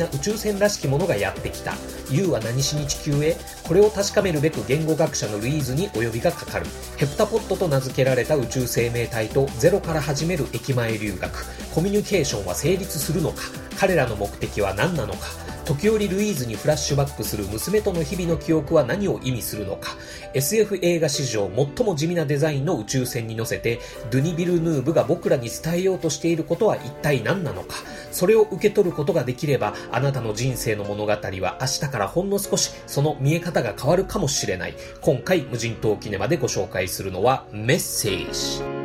な宇宙船らしきものがやってきた。U は何しに地球へ？これを確かめるべく言語学者のルイーズにお呼びがかかる。ヘプタポットと名付けられた宇宙生命体とゼロから始める駅前留学。コミュニケーションは成立するのか？彼らの目的は何なのか？時折ルイーズにフラッシュバックする娘との日々の記憶は何を意味するのか。SF 映画史上最も地味なデザインの宇宙船に乗せてドゥニ・ビルヌーブが僕らに伝えようとしていることは一体何なのか。それを受け取ることができればあなたの人生の物語は明日からほんの少しその見え方が変わるかもしれない。今回無人島キネマでご紹介するのはメッセージ。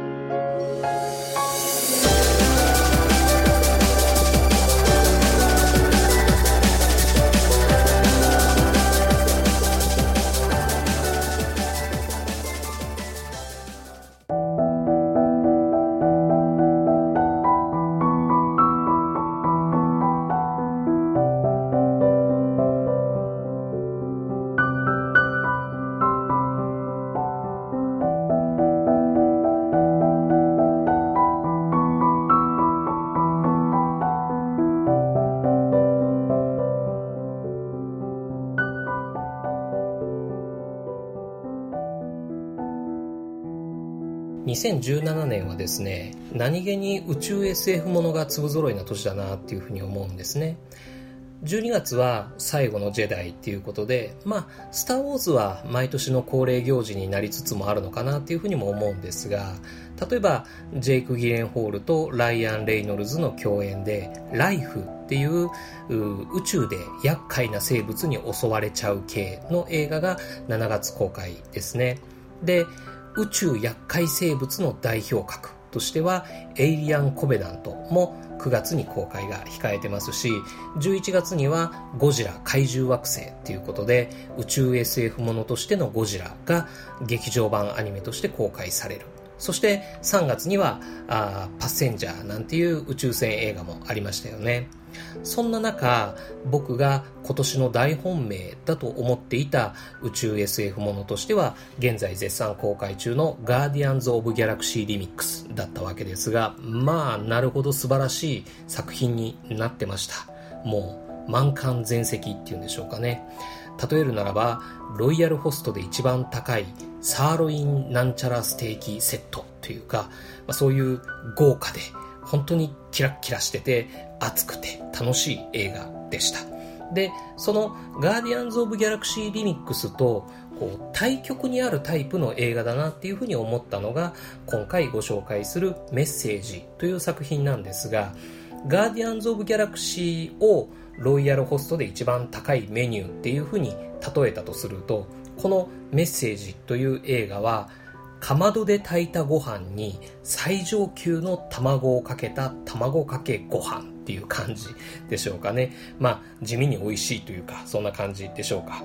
2017年はですね何気に宇宙 SF ものが粒揃いな年だなっていうふうに思うんですね。12月は最後のジェダイっていうことでまあスター・ウォーズは毎年の恒例行事になりつつもあるのかなっていうふうにも思うんですが例えばジェイク・ギレンホールとライアン・レイノルズの共演で「ライフ」っていうう宇宙で厄介な生物に襲われちゃう系の映画が7月公開ですね。で宇宙厄介生物の代表格としてはエイリアン・コベダントも9月に公開が控えてますし11月にはゴジラ怪獣惑星ということで宇宙 SF ものとしてのゴジラが劇場版アニメとして公開される。そして3月にはあパッセンジャーなんていう宇宙船映画もありましたよね。そんな中僕が今年の大本命だと思っていた宇宙 SF ものとしては現在絶賛公開中のガーディアンズ・オブ・ギャラクシー・リミックスだったわけですがまあなるほど素晴らしい作品になってました。もう満館全席っていうんでしょうかね。例えるならばロイヤルホストで一番高いサーロインなんちゃらステーキセットというか、まあ、そういう豪華で本当にキラッキラしてて熱くて楽しい映画でした。でそのガーディアンズ・オブ・ギャラクシー・リミックスとこう対極にあるタイプの映画だなっていうふうに思ったのが今回ご紹介する「メッセージ」という作品なんですがガーディアンズ・オブ・ギャラクシーをロイヤルホストで一番高いメニューっていうふうに例えたとするとこの「メッセージ」という映画はかまどで炊いたご飯に最上級の卵をかけた卵かけご飯っていう感じでしょうかね。まあ地味に美味しいというかそんな感じでしょうか。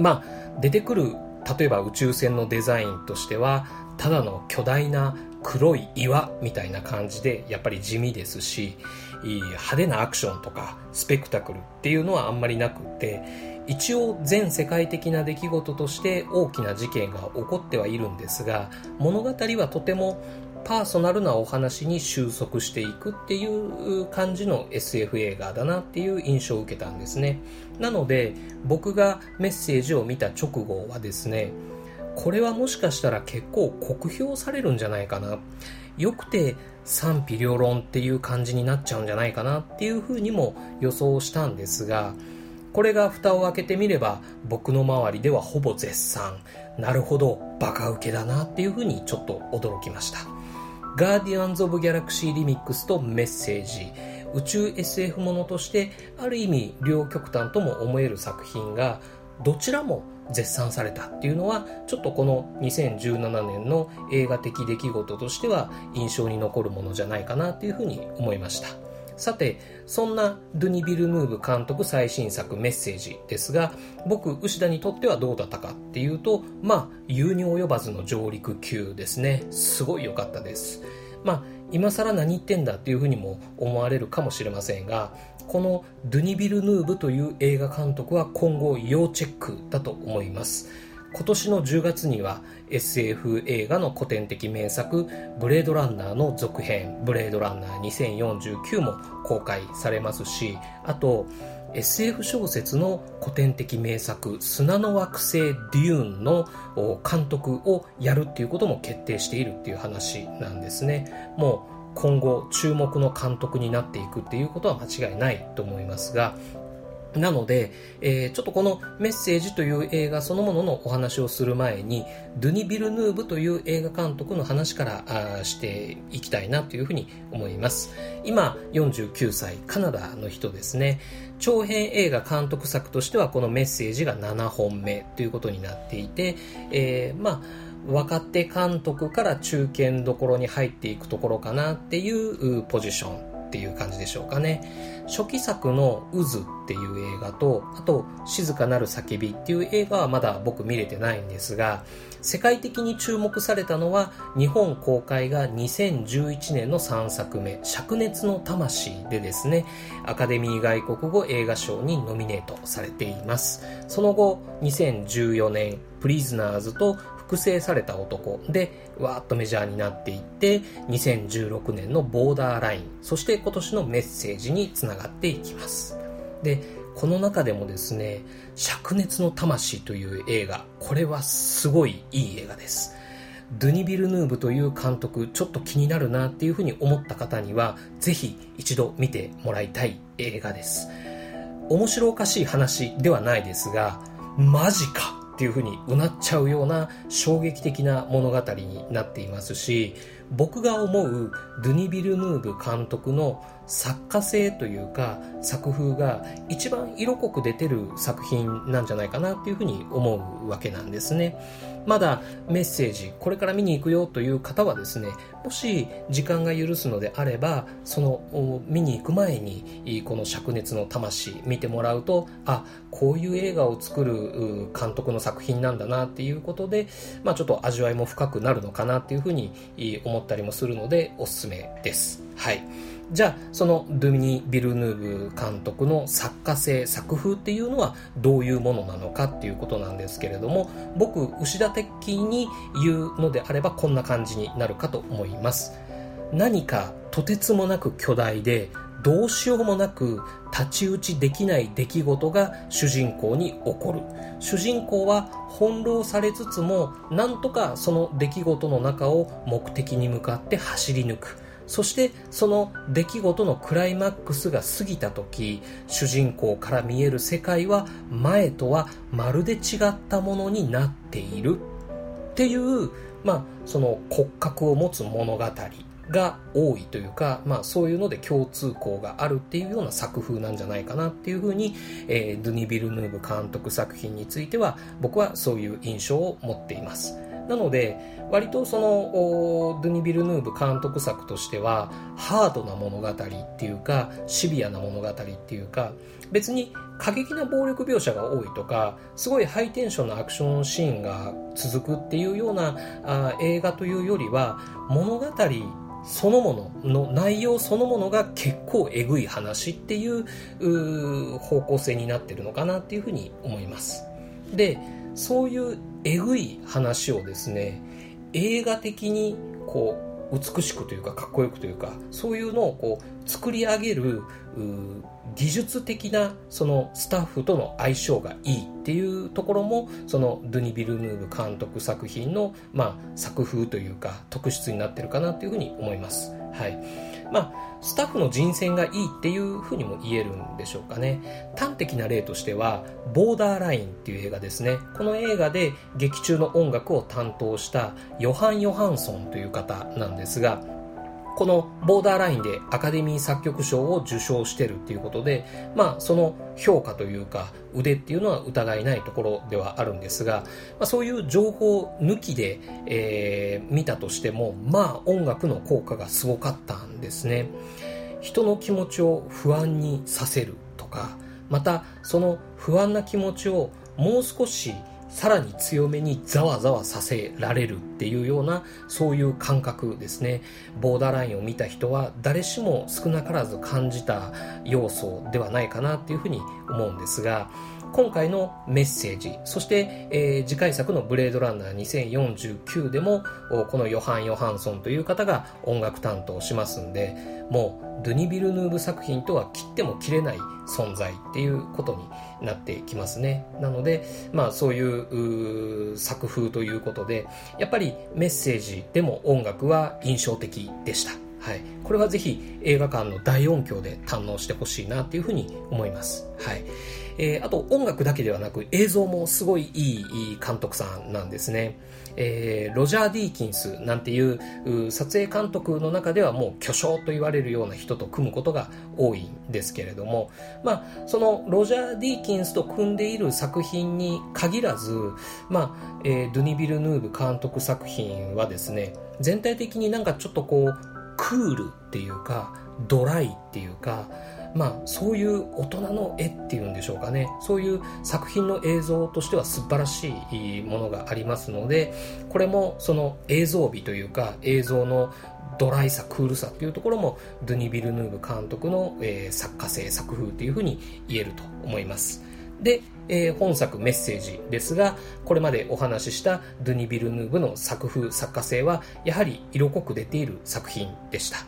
まあ出てくる例えば宇宙船のデザインとしてはただの巨大な黒い岩みたいな感じでやっぱり地味ですし派手なアクションとかスペクタクルっていうのはあんまりなくて一応全世界的な出来事として大きな事件が起こってはいるんですが物語はとてもパーソナルなお話に収束していくっていう感じの SF 映画だなっていう印象を受けたんですね。なので僕がメッセージを見た直後はですねこれはもしかしたら結構酷評されるんじゃないかな。よくて賛否両論っていう感じになっちゃうんじゃないかなっていうふうにも予想したんですがこれが蓋を開けてみれば僕の周りではほぼ絶賛。なるほどバカウケだなっていうふうにちょっと驚きました。ガーディアンズ・オブ・ギャラクシー・リミックスとメッセージ。宇宙 SF ものとしてある意味両極端とも思える作品がどちらも絶賛されたっていうのはちょっとこの2017年の映画的出来事としては印象に残るものじゃないかなっていうふうに思いました。さて、そんなドゥニ・ビルヌーブ監督最新作メッセージですが、僕、牛田にとってはどうだったかっていうと、まあ、有に及ばずの上陸級ですね。すごい良かったです。まあ、今更何言ってんだっていうふうにも思われるかもしれませんが、このドゥニ・ビルヌーブという映画監督は今後要チェックだと思います。今年の10月には SF 映画の古典的名作ブレードランナーの続編。ブレードランナー2049も公開されますしあと SF 小説の古典的名作砂の惑星デューンの監督をやるっていうことも決定しているっていう話なんですね。もう今後注目の監督になっていくっていうことは間違いないと思いますがなので、えー、ちょっとこのメッセージという映画そのもののお話をする前に、ドゥニ・ビルヌーブという映画監督の話からあしていきたいなというふうに思います。今、49歳、カナダの人ですね。長編映画監督作としてはこのメッセージが7本目ということになっていて、えー、まあ、若手監督から中堅どころに入っていくところかなっていうポジションっていう感じでしょうかね。初期作の渦っていう映画と、あと静かなる叫びっていう映画はまだ僕見れてないんですが、世界的に注目されたのは日本公開が2011年の3作目、灼熱の魂でですね、アカデミー外国語映画賞にノミネートされています。その後、2014年、プリズナーズと複製された男。でわーっとメジャーになっていって2016年のボーダーライン。そして今年のメッセージにつながっていきます。でこの中でもですね「灼熱の魂」という映画。これはすごいいい映画です。ドゥニ・ビルヌーブという監督ちょっと気になるなっていうふうに思った方にはぜひ一度見てもらいたい映画です。面白おかしい話ではないですがマジか。っていうふうにうなっちゃうような衝撃的な物語になっていますし僕が思うドゥニ・ビルヌーブ監督の作家性というか作風が一番色濃く出てる作品なんじゃないかなっていうふうに思うわけなんですね。まだメッセージこれから見に行くよという方はですねもし時間が許すのであればその見に行く前にこの灼熱の魂見てもらうとあこういう映画を作る監督の作品なんだなっていうことで、まあ、ちょっと味わいも深くなるのかなっていうふうに思ったりもするのでおすすめです。はい。じゃあそのドゥミニ・ビルヌーブ監督の作家性作風っていうのはどういうものなのかっていうことなんですけれども僕牛田的に言うのであればこんな感じになるかと思います。何かとてつもなく巨大でどうしようもなく太刀打ちできない出来事が主人公に起こる。主人公は翻弄されつつもなんとかその出来事の中を目的に向かって走り抜く。そしてその出来事のクライマックスが過ぎた時主人公から見える世界は前とはまるで違ったものになっているっていう、まあ、その骨格を持つ物語が多いというか、まあ、そういうので共通項があるっていうような作風なんじゃないかなっていうふうに、えー、ドゥニ・ビルヌーブ監督作品については僕はそういう印象を持っています。なので、割とその、ドゥニ・ビルヌーブ監督作としては、ハードな物語っていうか、シビアな物語っていうか、別に過激な暴力描写が多いとか、すごいハイテンションなアクションシーンが続くっていうようなあ映画というよりは、物語そのものの内容そのものが結構えぐい話っていう方向性になってるのかなっていうふうに思います。で、そういうえぐい話をですね映画的にこう美しくというかかっこよくというかそういうのをこう作り上げる技術的なそのスタッフとの相性がいいっていうところもそのドゥニ・ビルヌーブ監督作品の、まあ、作風というか特質になってるかなというふうに思います。はいまあ、スタッフの人選がいいっていうふうにも言えるんでしょうかね。端的な例としては、ボーダーラインっていう映画ですね。この映画で劇中の音楽を担当したヨハン・ヨハンソンという方なんですが、このボーダーラインでアカデミー作曲賞を受賞してるっていうことで、まあ、その評価というか腕っていうのは疑いないところではあるんですが、まあ、そういう情報抜きで、えー、見たとしても、まあ、音楽の効果がすごかったんですね。人の気持ちを不安にさせるとかまたその不安な気持ちをもう少しさらに強めにざわざわさせられるっていうようなそういう感覚ですね。ボーダーラインを見た人は誰しも少なからず感じた要素ではないかなっていうふうに思うんですが今回のメッセージ、そして、えー、次回作のブレードランナー2049でも、このヨハン・ヨハンソンという方が音楽担当しますんで、もう、ドゥニ・ビルヌーブ作品とは切っても切れない存在っていうことになってきますね。なので、まあそういう作風ということで、やっぱりメッセージでも音楽は印象的でした。はい。これはぜひ映画館の大音響で堪能してほしいなっていうふうに思います。はい。えー、あと音楽だけではなく映像もすごいいい監督さんなんですね。えー、ロジャー・ディーキンスなんていう撮影監督の中ではもう巨匠と言われるような人と組むことが多いんですけれども、まあ、そのロジャー・ディーキンスと組んでいる作品に限らず、まあえー、ドゥニ・ビルヌーブ監督作品はですね全体的になんかちょっとこうクールっていうかドライっていうかまあ、そういう大人の絵っていうんでしょうかね。そういう作品の映像としては素晴らしいものがありますのでこれもその映像美というか映像のドライさクールさっていうところもドゥニ・ビルヌーブ監督の、えー、作家性作風っていうふうに言えると思います。で、えー、本作メッセージですがこれまでお話ししたドゥニ・ビルヌーブの作風作家性はやはり色濃く出ている作品でした。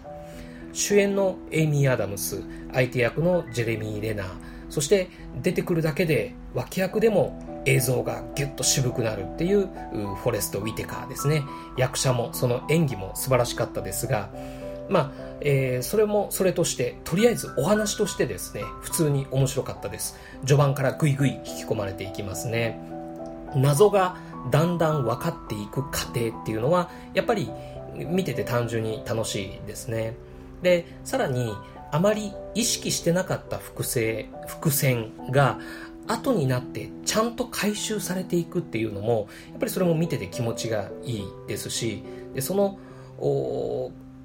主演のエイミー・アダムス相手役のジェレミー・レナーそして出てくるだけで脇役でも映像がギュッと渋くなるっていうフォレスト・ウィテカーですね。役者もその演技も素晴らしかったですがまあ、えー、それもそれとしてとりあえずお話としてですね普通に面白かったです。序盤からグイグイ引き込まれていきますね。謎がだんだん分かっていく過程っていうのはやっぱり見てて単純に楽しいですね。でさらにあまり意識してなかった複製伏線が後になってちゃんと回収されていくっていうのもやっぱりそれも見てて気持ちがいいですしでその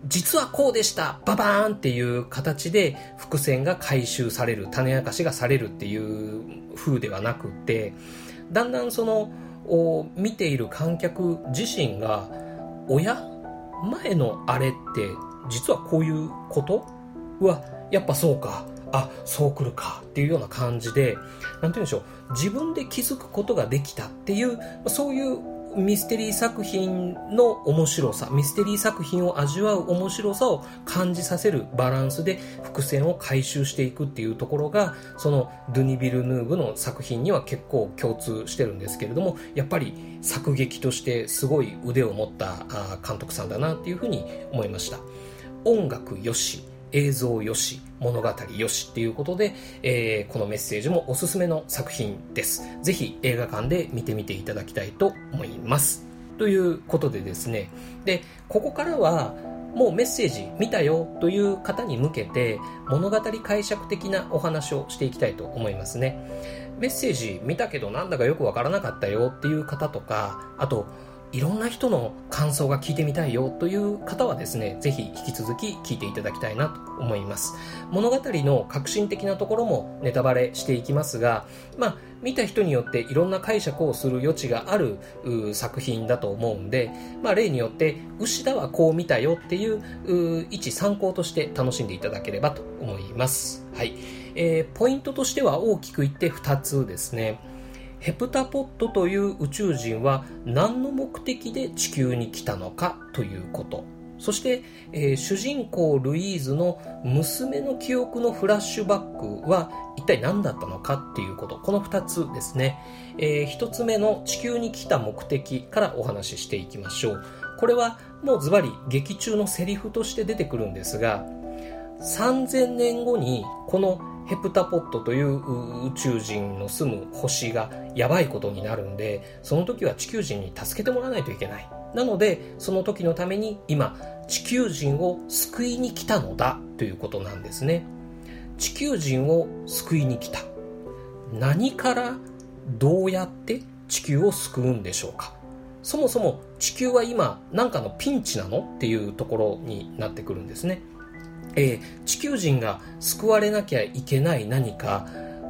実はこうでした。ババーンっていう形で伏線が回収される種明かしがされるっていう風ではなくてだんだんその見ている観客自身が親前のあれって実はこういうことはやっぱそうか。あそうくるかっていうような感じで何て言うんでしょう。自分で気づくことができたっていうそういうミステリー作品の面白さミステリー作品を味わう面白さを感じさせるバランスで伏線を回収していくっていうところがそのドゥニ・ビルヌーブの作品には結構共通してるんですけれどもやっぱり作劇としてすごい腕を持った監督さんだなっていうふうに思いました。音楽よし。映像よし物語よしっていうことで、えー、このメッセージもおすすめの作品です。ぜひ映画館で見てみていただきたいと思います。ということでですね、で、ここからはもうメッセージ見たよという方に向けて物語解釈的なお話をしていきたいと思いますね。メッセージ見たけどなんだかよくわからなかったよっていう方とか、あといろんな人の感想が聞いてみたいよという方はですね、ぜひ引き続き聞いていただきたいなと思います。物語の革新的なところもネタバレしていきますが、まあ、見た人によっていろんな解釈をする余地がある作品だと思うんで、まあ、例によって牛田はこう見たよっていう一参考として楽しんでいただければと思います。はい。えー、ポイントとしては大きく言って2つですね。ヘプタポットという宇宙人は何の目的で地球に来たのかということ。そして、えー、主人公ルイーズの娘の記憶のフラッシュバックは一体何だったのかっていうこと。この2つですね、えー、1つ目の地球に来た目的からお話ししていきましょう。これはもうズバリ劇中のセリフとして出てくるんですが3000年後にこのヘプタポットという宇宙人の住む星がやばいことになるんで、その時は地球人に助けてもらわないといけない。なので、その時のために今、地球人を救いに来たのだということなんですね。地球人を救いに来た。何からどうやって地球を救うんでしょうかそもそも地球は今何かのピンチなのっていうところになってくるんですね。えー、地球人が救われなきゃいけない何か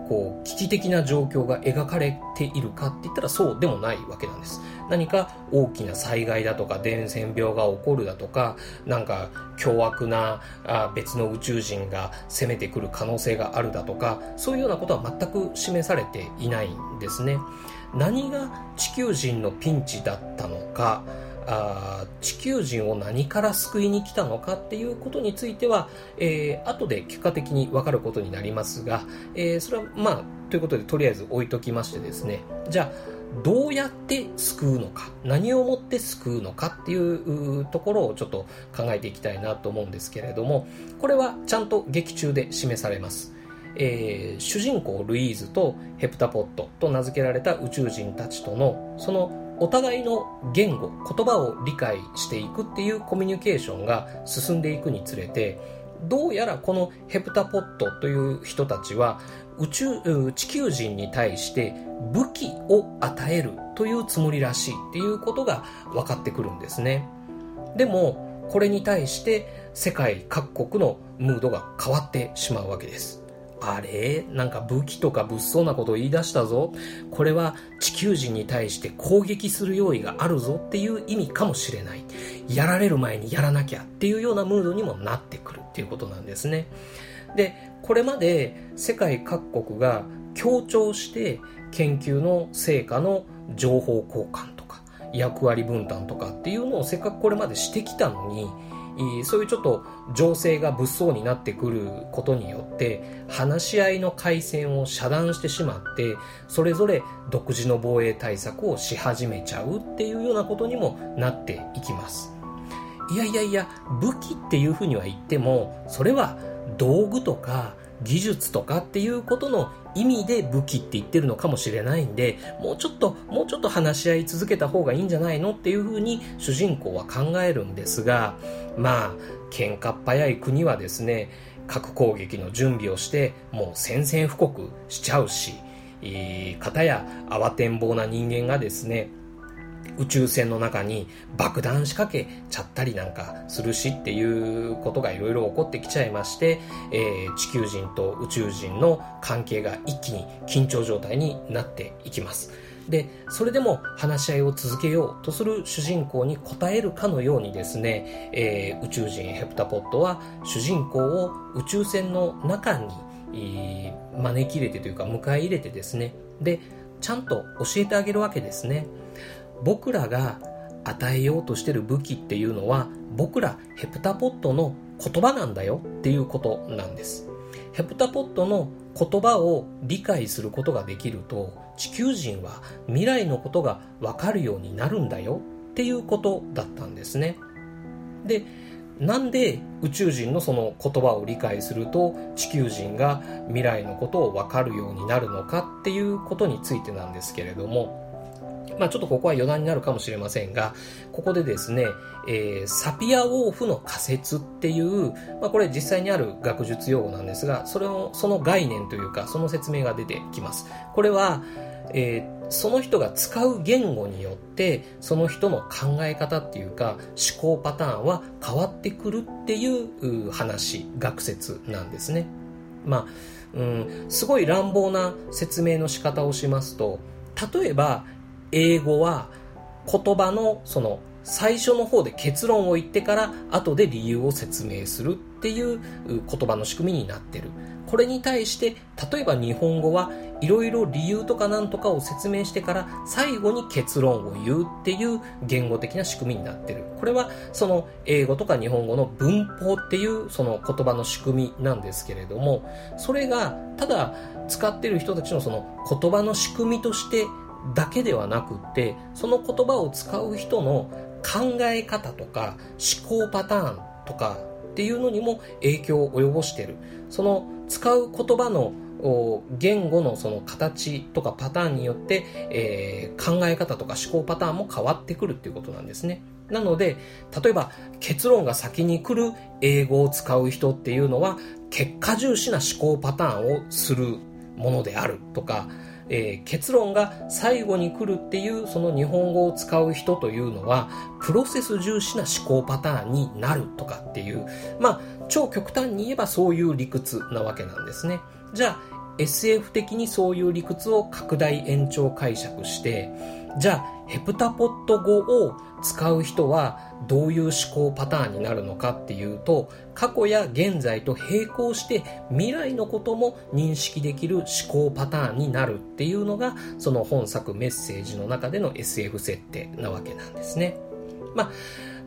こう危機的な状況が描かれているかって言ったらそうでもないわけなんです。何か大きな災害だとか伝染病が起こるだとかなんか凶悪なあ別の宇宙人が攻めてくる可能性があるだとかそういうようなことは全く示されていないんですね。何が地球人のピンチだったのかあ地球人を何から救いに来たのかっていうことについては、えー、後で結果的に分かることになりますが、えー、それはまあということでとりあえず置いときましてですね。じゃあどうやって救うのか何をもって救うのかっていうところをちょっと考えていきたいなと思うんですけれどもこれはちゃんと劇中で示されます。えー、主人公ルイーズとヘプタポットと名付けられた宇宙人たちとのそのお互いの言語言葉を理解していくっていうコミュニケーションが進んでいくにつれてどうやらこのヘプタポットという人たちは宇宙地球人に対して武器を与えるというつもりらしいっていうことが分かってくるんですね。でもこれに対して世界各国のムードが変わってしまうわけです。あれ？なんか武器とか物騒なことを言い出したぞ。これは地球人に対して攻撃する用意があるぞっていう意味かもしれない。やられる前にやらなきゃっていうようなムードにもなってくるっていうことなんですね。で、これまで世界各国が協調して研究の成果の情報交換とか役割分担とかっていうのをせっかくこれまでしてきたのにそういうちょっと情勢が物騒になってくることによって話し合いの回線を遮断してしまってそれぞれ独自の防衛対策をし始めちゃうっていうようなことにもなっていきます。いやいやいや武器っていうふうには言ってもそれは道具とか技術とかっていうことの意味で武器って言ってるのかもしれないんでもうちょっともうちょっと話し合い続けた方がいいんじゃないのっていうふうに主人公は考えるんですがまあ喧嘩っ早い国はですね核攻撃の準備をしてもう宣戦布告しちゃうしえー、かたや慌てんぼうな人間がですね宇宙船の中に爆弾仕掛けちゃったりなんかするしっていうことがいろいろ起こってきちゃいまして、えー、地球人と宇宙人の関係が一気に緊張状態になっていきます。で、それでも話し合いを続けようとする主人公に応えるかのようにですね、えー、宇宙人ヘプタポットは主人公を宇宙船の中に、招き入れてというか迎え入れてですね、で、ちゃんと教えてあげるわけですね。僕らが与えようとしてる武器っていうのは僕らヘプタポットの言葉なんだよっていうことなんです。ヘプタポットの言葉を理解することができると地球人は未来のことが分かるようになるんだよっていうことだったんですね。でなんで宇宙人のその言葉を理解すると地球人が未来のことを分かるようになるのかっていうことについてなんですけれどもまあちょっとここは余談になるかもしれませんが、ここでですね、えー、サピアウォーフの仮説っていう、まあこれ実際にある学術用語なんですが、それを、その概念というか、その説明が出てきます。これは、えー、その人が使う言語によってその人の考え方っていうか思考パターンは変わってくるっていう話学説なんですねまあうんすごい乱暴な説明の仕方をしますと例えば英語は言葉のその最初の方で結論を言ってから後で理由を説明するっていう言葉の仕組みになってる。これに対して例えば日本語はいろいろ理由とかなんとかを説明してから最後に結論を言うっていう言語的な仕組みになってる。これはその英語とか日本語の文法っていうその言葉の仕組みなんですけれどもそれがただ使ってる人たちのその言葉の仕組みとしてだけではなくってその言葉を使う人の考え方とか思考パターンとかっていうのにも影響を及ぼしているその使う言葉の言語のその形とかパターンによって、えー、考え方とか思考パターンも変わってくるっていうことなんですね。なので、例えば結論が先に来る英語を使う人っていうのは結果重視な思考パターンをするものであるとか、えー、結論が最後に来るっていうその日本語を使う人というのはプロセス重視な思考パターンになるとかっていうまあ超極端に言えばそういう理屈なわけなんですね。じゃあ SF 的にそういう理屈を拡大延長解釈してじゃあヘプタポット語を使う人はどういう思考パターンになるのかっていうと過去や現在と並行して未来のことも認識できる思考パターンになるっていうのがその本作メッセージの中での SF 設定なわけなんですね。まあ、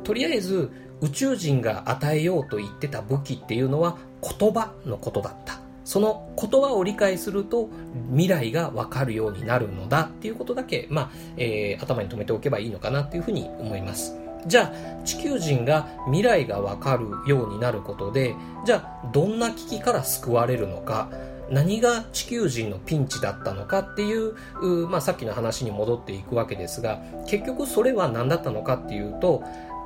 とりあえず宇宙人が与えようと言ってた武器っていうのは言葉のことだった。その言葉を理解すると未来がわかるようになるのだっていうことだけ、まあ、えー、頭に留めておけばいいのかなっていうふうに思います。じゃあ、地球人が未来がわかるようになることで、じゃあ、どんな危機から救われるのか、何が地球人のピンチだったのかっていう、まあ、さっきの話に戻っていくわけですが、結局それは何だったのかっていうと、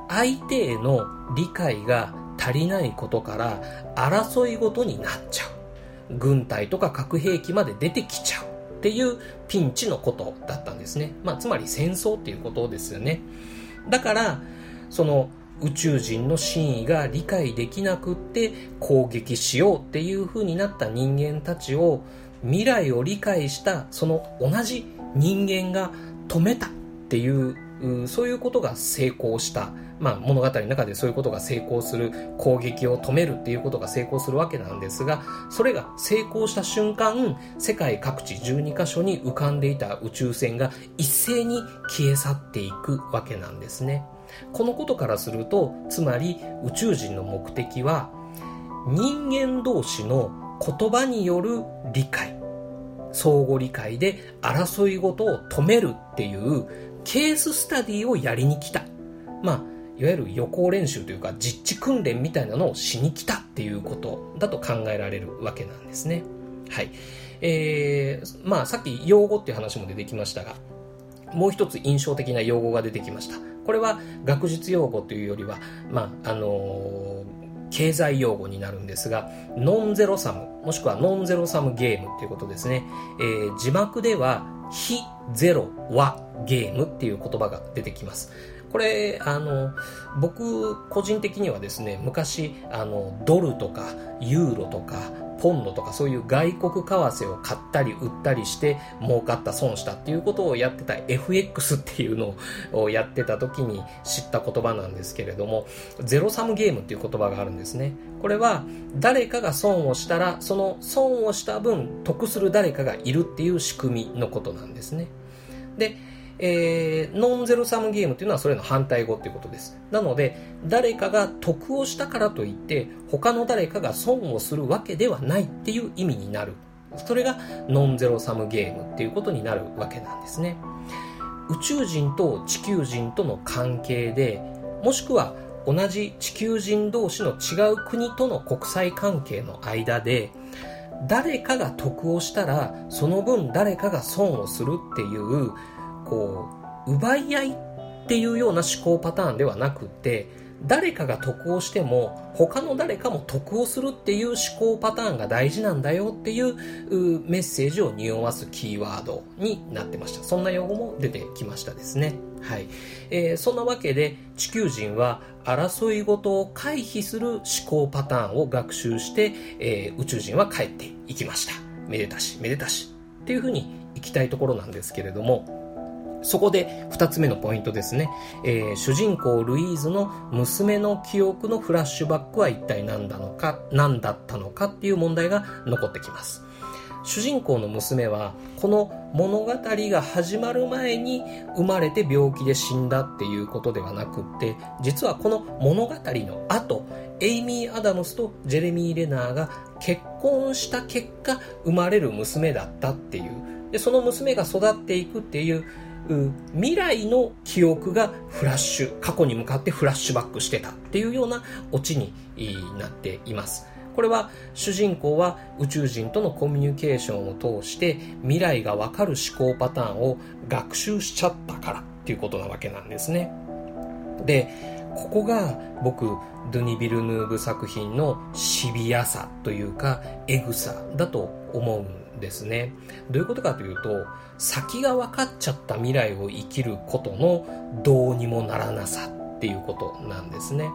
相手への理解が足りないことから争いごとになっちゃう。軍隊とか核兵器まで出てきちゃうっていうピンチのことだったんですね。まあ、つまり戦争っていうことですよね。だから、その宇宙人の真意が理解できなくって攻撃しようっていう風になった人間たちを未来を理解したその同じ人間が止めたっていうそういうことが成功したまあ、物語の中でそういうことが成功する攻撃を止めるっていうことが成功するわけなんですがそれが成功した瞬間世界各地12カ所に浮かんでいた宇宙船が一斉に消え去っていくわけなんですね。このことからするとつまり宇宙人の目的は人間同士の言葉による理解相互理解で争い事を止めるっていうケーススタディをやりに来た。まあいわゆる予行練習というか実地訓練みたいなのをしに来たっていうことだと考えられるわけなんですね。はい。えー、まあさっき用語っていう話も出てきましたが、もう一つ印象的な用語が出てきました。これは学術用語というよりは、まあ、あのー、経済用語になるんですが、ノンゼロサム、もしくはノンゼロサムゲームっていうことですね。えー、字幕では、非ゼロはゲームっていう言葉が出てきます。これ、あの、僕、個人的にはですね、昔、あの、ドルとか、ユーロとか、ポンドとかそういう外国為替を買ったり売ったりして儲かった損したっていうことをやってた FX っていうのをやってた時に知った言葉なんですけれどもゼロサムゲームっていう言葉があるんですね。これは誰かが損をしたらその損をした分得する誰かがいるっていう仕組みのことなんですね。でえー、ノンゼロサムゲームっていうのはそれの反対語っていうことです。なので、誰かが得をしたからといって、他の誰かが損をするわけではないっていう意味になる。それがノンゼロサムゲームっていうことになるわけなんですね。宇宙人と地球人との関係で、もしくは同じ地球人同士の違う国との国際関係の間で、誰かが得をしたら、その分誰かが損をするっていうこう、奪い合いっていうような思考パターンではなくて、誰かが得をしても他の誰かも得をするっていう思考パターンが大事なんだよっていうメッセージを匂わすキーワードになってました。そんな用語も出てきましたですね。はい。えー、そんなわけで地球人は争い事を回避する思考パターンを学習して、えー、宇宙人は帰っていきました。めでたし、めでたし。っていうふうに行きたいところなんですけれども、そこで二つ目のポイントですね、えー、主人公ルイーズの娘の記憶のフラッシュバックは一体何だのか、何だったのかっていう問題が残ってきます。主人公の娘はこの物語が始まる前に生まれて病気で死んだっていうことではなくって実はこの物語の後エイミー・アダムスとジェレミー・レナーが結婚した結果生まれる娘だったっていうでその娘が育っていくっていう未来の記憶がフラッシュ、過去に向かってフラッシュバックしてたっていうようなオチになっています。これは主人公は宇宙人とのコミュニケーションを通して未来がわかる思考パターンを学習しちゃったからっていうことなわけなんですね。で、ここが僕、ドゥニ・ビルヌーブ作品のシビアさというか、エグさだと思うんですね。どういうことかというと、先が分かっちゃった未来を生きることのどうにもならなさっていうことなんですね。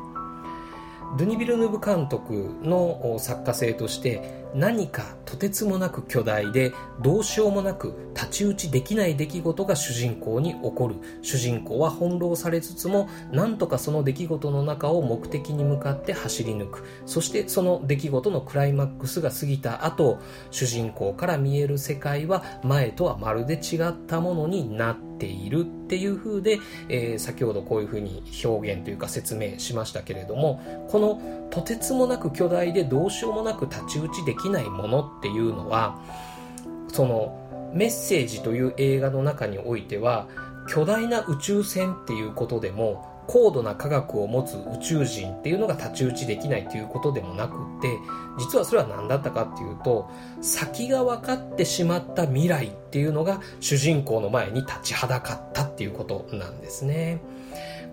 ドゥニ・ビルヌーブ監督の作家性として何かとてつもなく巨大でどうしようもなく太刀打ちできない出来事が主人公に起こる。主人公は翻弄されつつも何とかその出来事の中を目的に向かって走り抜く。そしてその出来事のクライマックスが過ぎた後主人公から見える世界は前とはまるで違ったものになっているっていう風で、えー、先ほどこういう風に表現というか説明しましたけれどもこのとてつもなく巨大でどうしようもなく太刀打ちできないものっていうのはそのメッセージという映画の中においては巨大な宇宙船っていうことでも高度な科学を持つ宇宙人っていうのが太刀打ちできないということでもなくって実はそれは何だったかっていうと先が分かってしまった未来っていうのが主人公の前に立ちはだかったっていうことなんですね。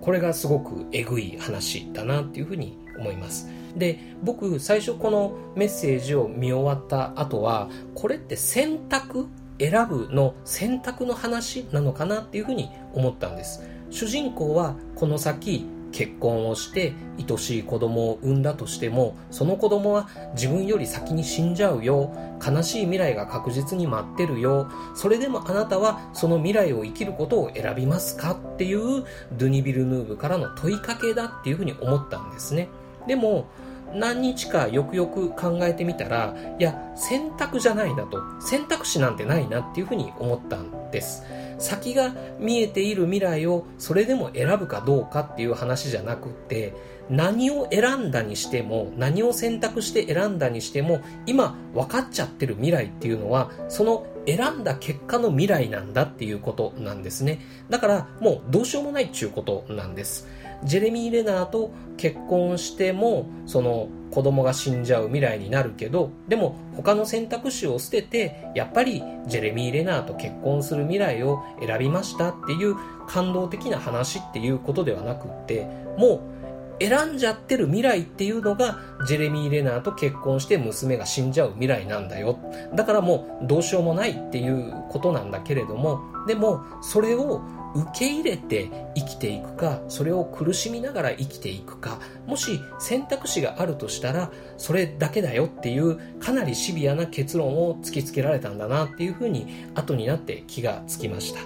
これがすごくえぐい話だなっていうふうに思います。で僕最初このメッセージを見終わった後はこれって選択選ぶの選択の話なのかなっていうふうに思ったんです。主人公はこの先結婚をして愛しい子供を産んだとしてもその子供は自分より先に死んじゃうよ。悲しい未来が確実に待ってるよ。それでもあなたはその未来を生きることを選びますかっていうドゥニ・ビルヌーブからの問いかけだっていうふうに思ったんですね。でも何日かよくよく考えてみたらいや選択じゃないなと。選択肢なんてないなっていうふうに思ったんです。先が見えている未来をそれでも選ぶかどうかっていう話じゃなくて何を選んだにしても何を選択して選んだにしても今分かっちゃってる未来っていうのはその選んだ結果の未来なんだっていうことなんですねだからもうどうしようもないっていうことなんですジェレミー・レナーと結婚してもその子供が死んじゃう未来になるけどでも他の選択肢を捨ててやっぱりジェレミー・レナーと結婚する未来を選びましたっていう感動的な話っていうことではなくってもう選んじゃってる未来っていうのがジェレミー・レナーと結婚して娘が死んじゃう未来なんだよ。だからもうどうしようもないっていうことなんだけれどもでもそれを受け入れて生きていくかそれを苦しみながら生きていくかもし選択肢があるとしたらそれだけだよっていうかなりシビアな結論を突きつけられたんだなっていうふうに後になって気がつきました。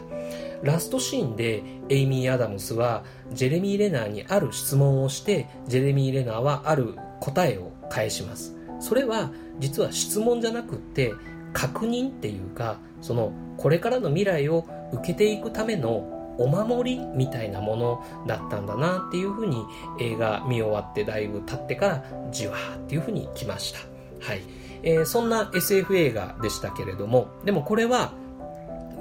ラストシーンでエイミー・アダムスはジェレミー・レナーにある質問をしてジェレミー・レナーはある答えを返します。それは実は質問じゃなくって確認っていうかそのこれからの未来を受けていくためのお守りみたいなものだったんだなっていうふうに映画見終わってだいぶ経ってからじわーっていうふうに来ました。はい。えー、そんな SF 映画でしたけれども、でもこれは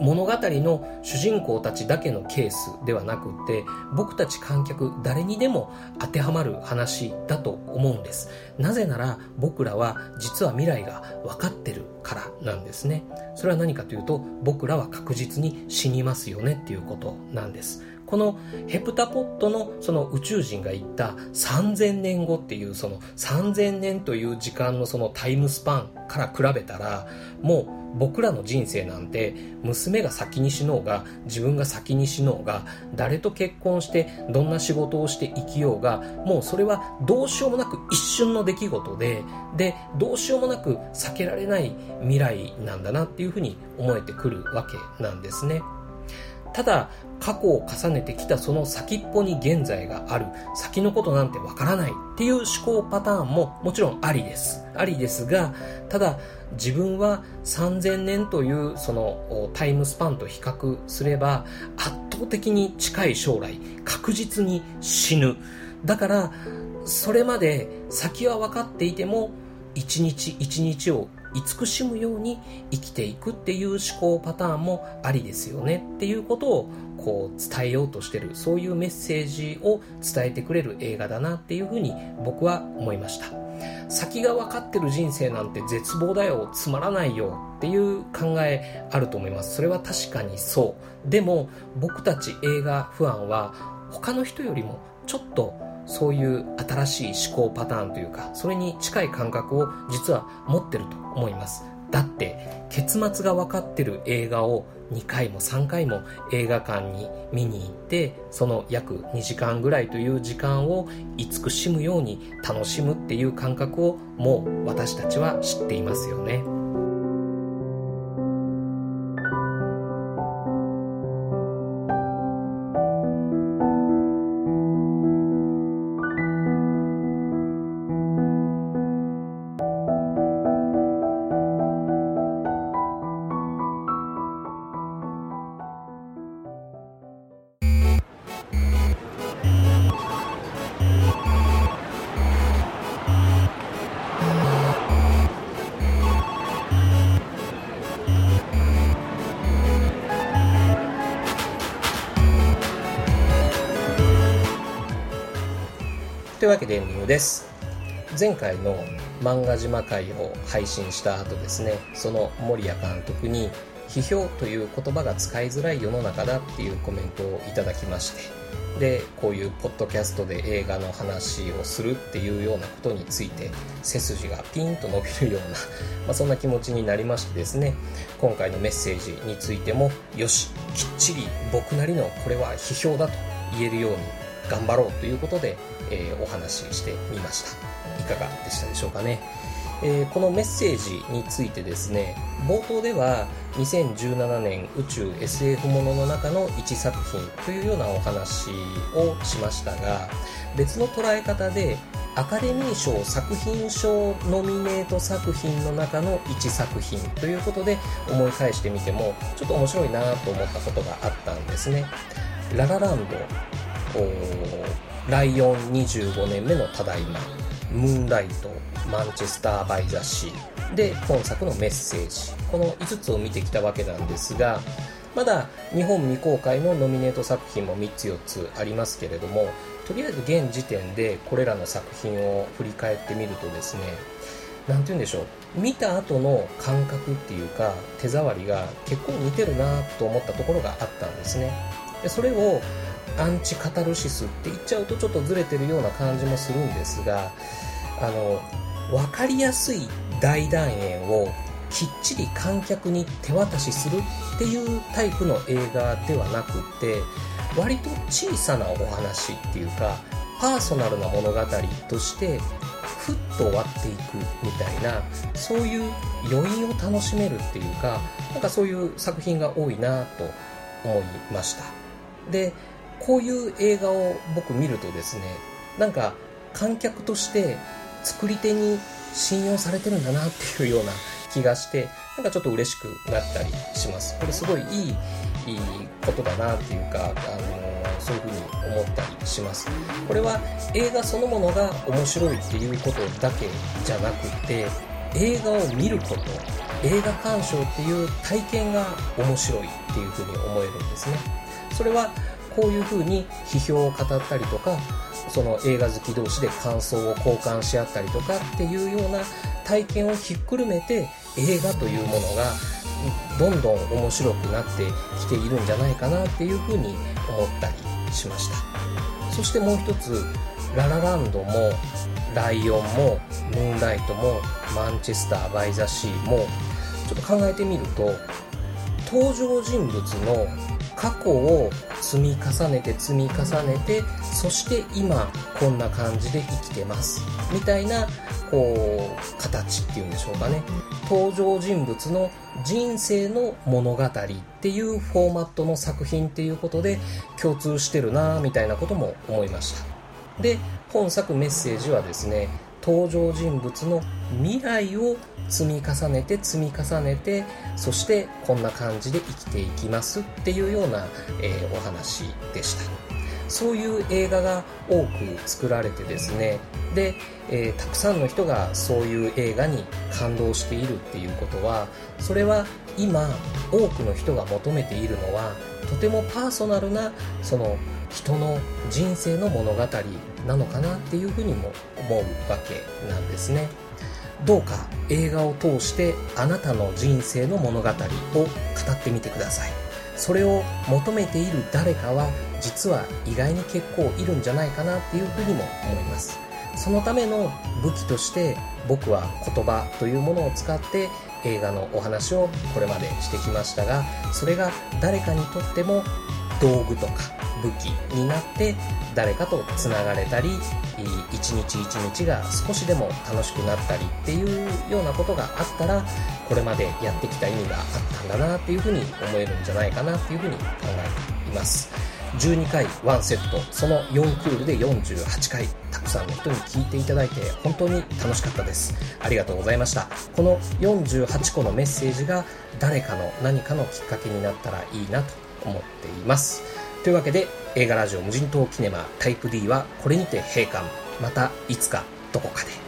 物語の主人公たちだけのケースではなくて僕たち観客誰にでも当てはまる話だと思うんです。なぜなら僕らは実は未来が分かってるからなんですね。それは何かというと僕らは確実に死にますよねっていうことなんです。このヘプタポットのその宇宙人が言った3000年後っていうその3000年という時間のそのタイムスパンから比べたらもう僕らの人生なんて娘が先に死のうが自分が先に死のうが誰と結婚してどんな仕事をして生きようがもうそれはどうしようもなく一瞬の出来事ででどうしようもなく避けられない未来なんだなっていうふうに思えてくるわけなんですね。ただ過去を重ねてきたその先っぽに現在がある。先のことなんてわからないっていう思考パターンももちろんありです。ありですがただ自分は3000年というそのタイムスパンと比較すれば圧倒的に近い将来確実に死ぬ。だからそれまで先は分かっていても一日一日を慈しむように生きていくっていう思考パターンもありですよね。っていうことをこう伝えようとしてる。そういうメッセージを伝えてくれる映画だなっていうふうに僕は思いました。先が分かってる人生なんて絶望だよ。つまらないよ。っていう考えあると思います。それは確かにそう。でも僕たち映画ファンは他の人よりもちょっとそういう新しい思考パターンというかそれに近い感覚を実は持ってると思いますだって結末が分かってる映画を2回も3回も映画館に見に行ってその約2時間ぐらいという時間を慈しむように楽しむっていう感覚をもう私たちは知っていますよね。いうわけでエンディングです。前回の漫画島会を配信した後ですねその守谷監督に批評という言葉が使いづらい世の中だっていうコメントをいただきましてでこういうポッドキャストで映画の話をするっていうようなことについて背筋がピンと伸びるような、まあ、そんな気持ちになりましてですね今回のメッセージについてもよしきっちり僕なりのこれは批評だと言えるように頑張ろうということで、えー、お話ししてみましたいかがでしたでしょうかね、えー、このメッセージについてですね冒頭では2017年宇宙 SF ものの中の1作品というようなお話をしましたが別の捉え方でアカデミー賞作品賞ノミネート作品の中の1作品ということで思い返してみてもちょっと面白いなと思ったことがあったんですね。ララランドライオン25年目のただいま。ムーンライトマンチェスター・バイ・ザ・シー。で本作のメッセージ。この5つを見てきたわけなんですがまだ日本未公開のノミネート作品も3つ4つありますけれどもとりあえず現時点でこれらの作品を振り返ってみるとですね何て言うんでしょう。見た後の感覚っていうか手触りが結構似てるなと思ったところがあったんですね。でそれをアンチカタルシスって言っちゃうとちょっとずれてるような感じもするんですがあの分かりやすい大団円をきっちり観客に手渡しするっていうタイプの映画ではなくて割と小さなお話っていうかパーソナルな物語としてふっと終わっていくみたいなそういう余韻を楽しめるっていうかなんかそういう作品が多いなと思いました。でこういう映画を僕見るとですねなんか観客として作り手に信用されてるんだなっていうような気がしてなんかちょっと嬉しくなったりします。これすごいいいいいことだなっていうか、あのそういうふうに思ったりします。これは映画そのものが面白いっていうことだけじゃなくて映画を見ること映画鑑賞っていう体験が面白いっていうふうに思えるんですね。それはこういうふうに批評を語ったりとかその映画好き同士で感想を交換し合ったりとかっていうような体験をひっくるめて映画というものがどんどん面白くなってきているんじゃないかなっていうふうに思ったりしました。そしてもう一つララランドもライオンもムーンライトもマンチェスター・バイ・ザ・シーもちょっと考えてみると登場人物の過去を積み重ねて積み重ねてそして今こんな感じで生きてます。みたいなこう形っていうんでしょうかね。登場人物の人生の物語っていうフォーマットの作品っていうことで共通してるなみたいなことも思いました。で本作メッセージはですね登場人物の未来を積み重ねて積み重ねてそしてこんな感じで生きていきますっていうような、えー、お話でした。そういう映画が多く作られてですね。で、えー、たくさんの人がそういう映画に感動しているっていうことはそれは今多くの人が求めているのはとてもパーソナルなその人の人生の物語なのかなっていうふうにも思うわけなんですね。どうか映画を通してあなたの人生の物語を語ってみてください。それを求めている誰かは実は意外に結構いるんじゃないかなっていうふうにも思います。そのための武器として僕は言葉というものを使って映画のお話をこれまでしてきましたがそれが誰かにとっても道具とか武器になって誰かとつながれたり一日一日が少しでも楽しくなったりっていうようなことがあったらこれまでやってきた意味があったんだなっていうふうに思えるんじゃないかなっていうふうに考えています。12回1セット。その4クールで48回たくさんの人に聞いていただいて本当に楽しかったです。ありがとうございました。この48個のメッセージが誰かの何かのきっかけになったらいいなと思っています。というわけで映画ラジオ無人島キネマタイプ D はこれにて閉館。またいつかどこかで。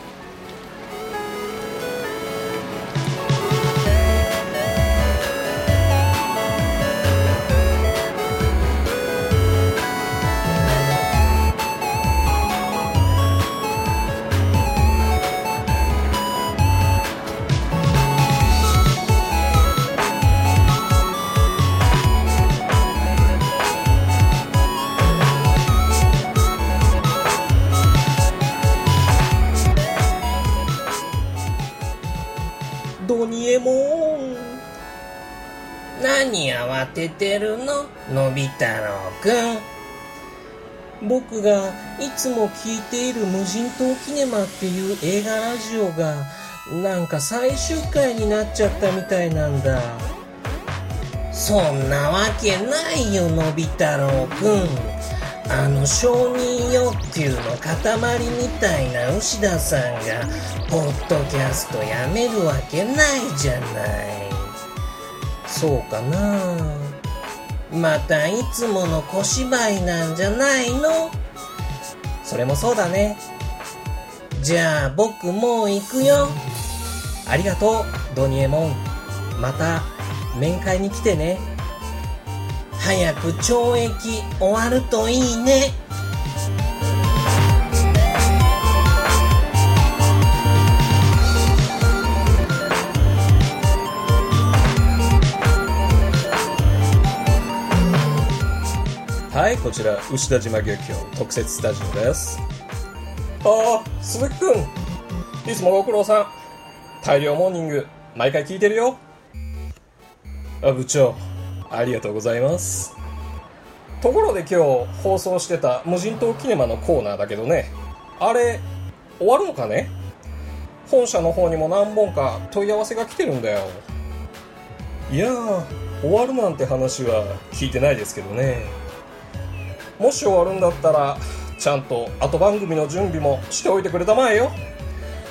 のび太郎くん。僕がいつも聞いている無人島キネマっていう映画ラジオがなんか最終回になっちゃったみたいなんだ。そんなわけないよのび太郎くん。あの承認欲求の塊みたいな牛田さんがポッドキャストやめるわけないじゃない。そうかな。またいつもの小芝居なんじゃないの？それもそうだね。じゃあ僕もう行くよ。ありがとうドニエモン。また面会に来てね。早く懲役終わるといいね。はいこちら牛田島漁協特設スタジオです。ああ鈴木くん。いつもご苦労さん。大量モーニング毎回聞いてるよ。あ部長。ありがとうございます。ところで今日放送してた無人島キネマのコーナーだけどね。あれ終わるのかね。本社の方にも何本か問い合わせが来てるんだよ。いやー終わるなんて話は聞いてないですけどね。もし終わるんだったらちゃんと後番組の準備もしておいてくれたまえよ。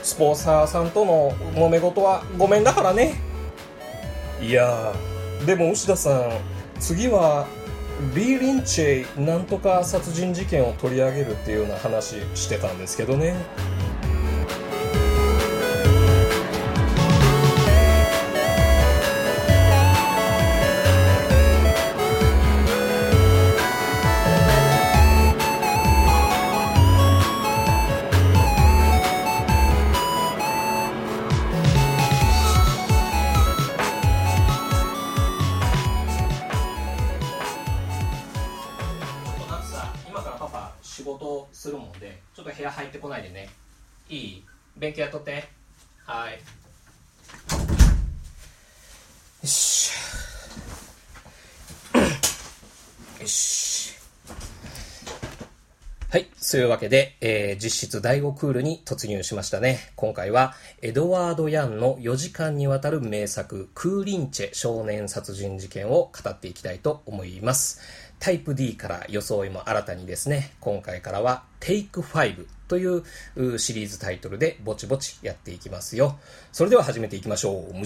スポンサーさんとの揉め事はごめんだからね。いやでも牛田さん次はリー・リンチェイなんとか殺人事件を取り上げるっていうような話してたんですけどね。い。そういうわけで、えー実質第5クールに突入しましたね。今回は、エドワード・ヤンの4時間にわたる名作、クーリンチェ少年殺人事件を語っていきたいと思います。タイプ D から装いも新たにですね、今回からは Take 5というシリーズタイトルでぼちぼちやっていきますよ。それでは始めていきましょう。無